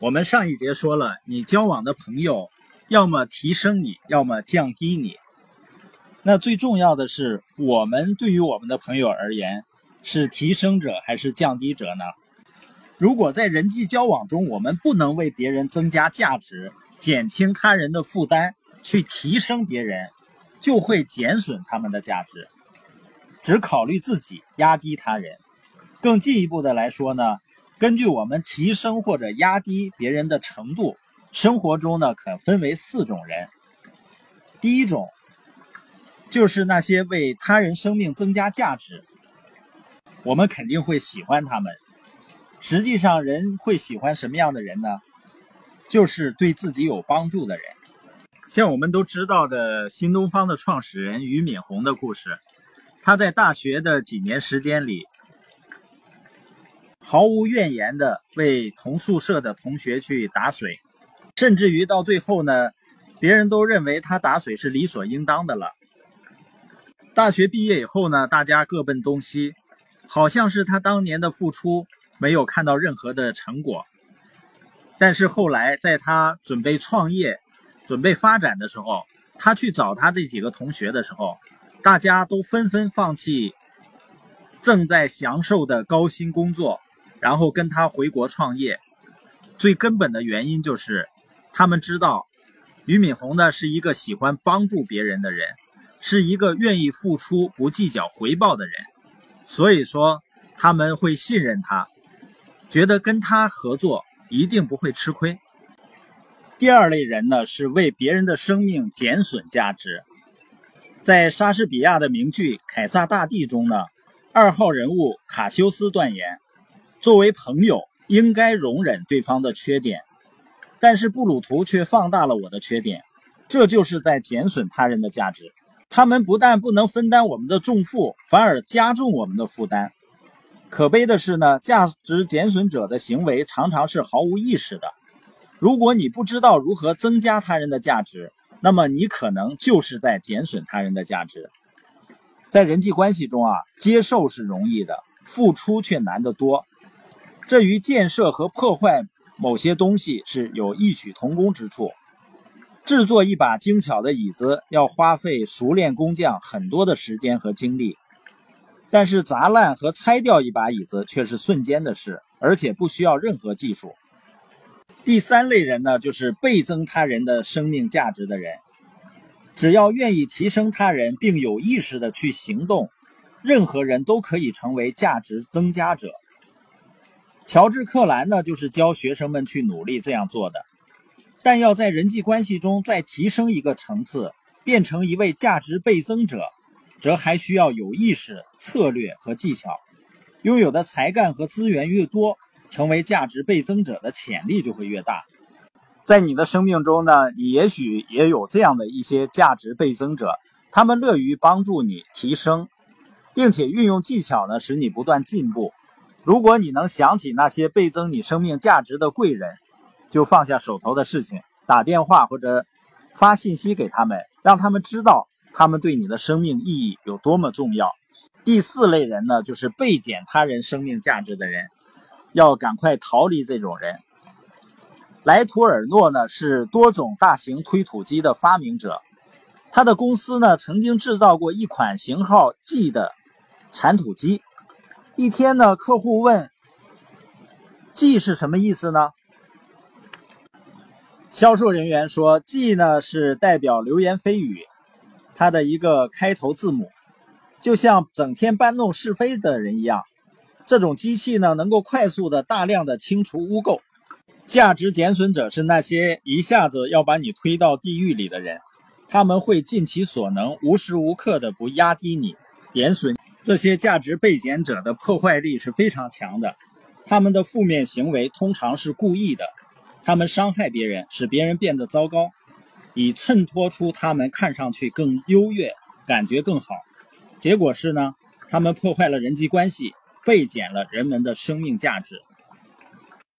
我们上一节说了，你交往的朋友，要么提升你，要么降低你。那最重要的是，我们对于我们的朋友而言，是提升者还是降低者呢？如果在人际交往中，我们不能为别人增加价值，减轻他人的负担，去提升别人，就会减损他们的价值，只考虑自己，压低他人。更进一步的来说呢？根据我们提升或者压低别人的程度，生活中呢可分为四种人。第一种，就是那些为他人生命增加价值，我们肯定会喜欢他们。实际上，人会喜欢什么样的人呢？就是对自己有帮助的人。像我们都知道的新东方的创始人俞敏洪的故事，他在大学的几年时间里。毫无怨言的为同宿舍的同学去打水，甚至于到最后呢，别人都认为他打水是理所应当的了。大学毕业以后呢，大家各奔东西，好像是他当年的付出没有看到任何的成果。但是后来在他准备创业、准备发展的时候，他去找他这几个同学的时候，大家都纷纷放弃正在享受的高薪工作。然后跟他回国创业，最根本的原因就是，他们知道俞敏洪呢是一个喜欢帮助别人的人，是一个愿意付出不计较回报的人，所以说他们会信任他，觉得跟他合作一定不会吃亏。第二类人呢是为别人的生命减损价值，在莎士比亚的名剧《凯撒大帝》中呢，二号人物卡修斯断言。作为朋友，应该容忍对方的缺点，但是布鲁图却放大了我的缺点，这就是在减损他人的价值。他们不但不能分担我们的重负，反而加重我们的负担。可悲的是呢，价值减损者的行为常常是毫无意识的。如果你不知道如何增加他人的价值，那么你可能就是在减损他人的价值。在人际关系中啊，接受是容易的，付出却难得多。这与建设和破坏某些东西是有异曲同工之处。制作一把精巧的椅子要花费熟练工匠很多的时间和精力，但是砸烂和拆掉一把椅子却是瞬间的事，而且不需要任何技术。第三类人呢，就是倍增他人的生命价值的人。只要愿意提升他人，并有意识的去行动，任何人都可以成为价值增加者。乔治·克兰呢，就是教学生们去努力这样做的。但要在人际关系中再提升一个层次，变成一位价值倍增者，则还需要有意识、策略和技巧。拥有的才干和资源越多，成为价值倍增者的潜力就会越大。在你的生命中呢，你也许也有这样的一些价值倍增者，他们乐于帮助你提升，并且运用技巧呢，使你不断进步。如果你能想起那些倍增你生命价值的贵人，就放下手头的事情，打电话或者发信息给他们，让他们知道他们对你的生命意义有多么重要。第四类人呢，就是倍减他人生命价值的人，要赶快逃离这种人。莱图尔诺呢是多种大型推土机的发明者，他的公司呢曾经制造过一款型号 G 的铲土机。一天呢，客户问：“G 是什么意思呢？”销售人员说：“G 呢是代表流言蜚语，它的一个开头字母，就像整天搬弄是非的人一样。这种机器呢，能够快速的、大量的清除污垢。价值减损者是那些一下子要把你推到地狱里的人，他们会尽其所能，无时无刻的不压低你，贬损。”这些价值被减者的破坏力是非常强的，他们的负面行为通常是故意的，他们伤害别人，使别人变得糟糕，以衬托出他们看上去更优越，感觉更好。结果是呢，他们破坏了人际关系，被减了人们的生命价值。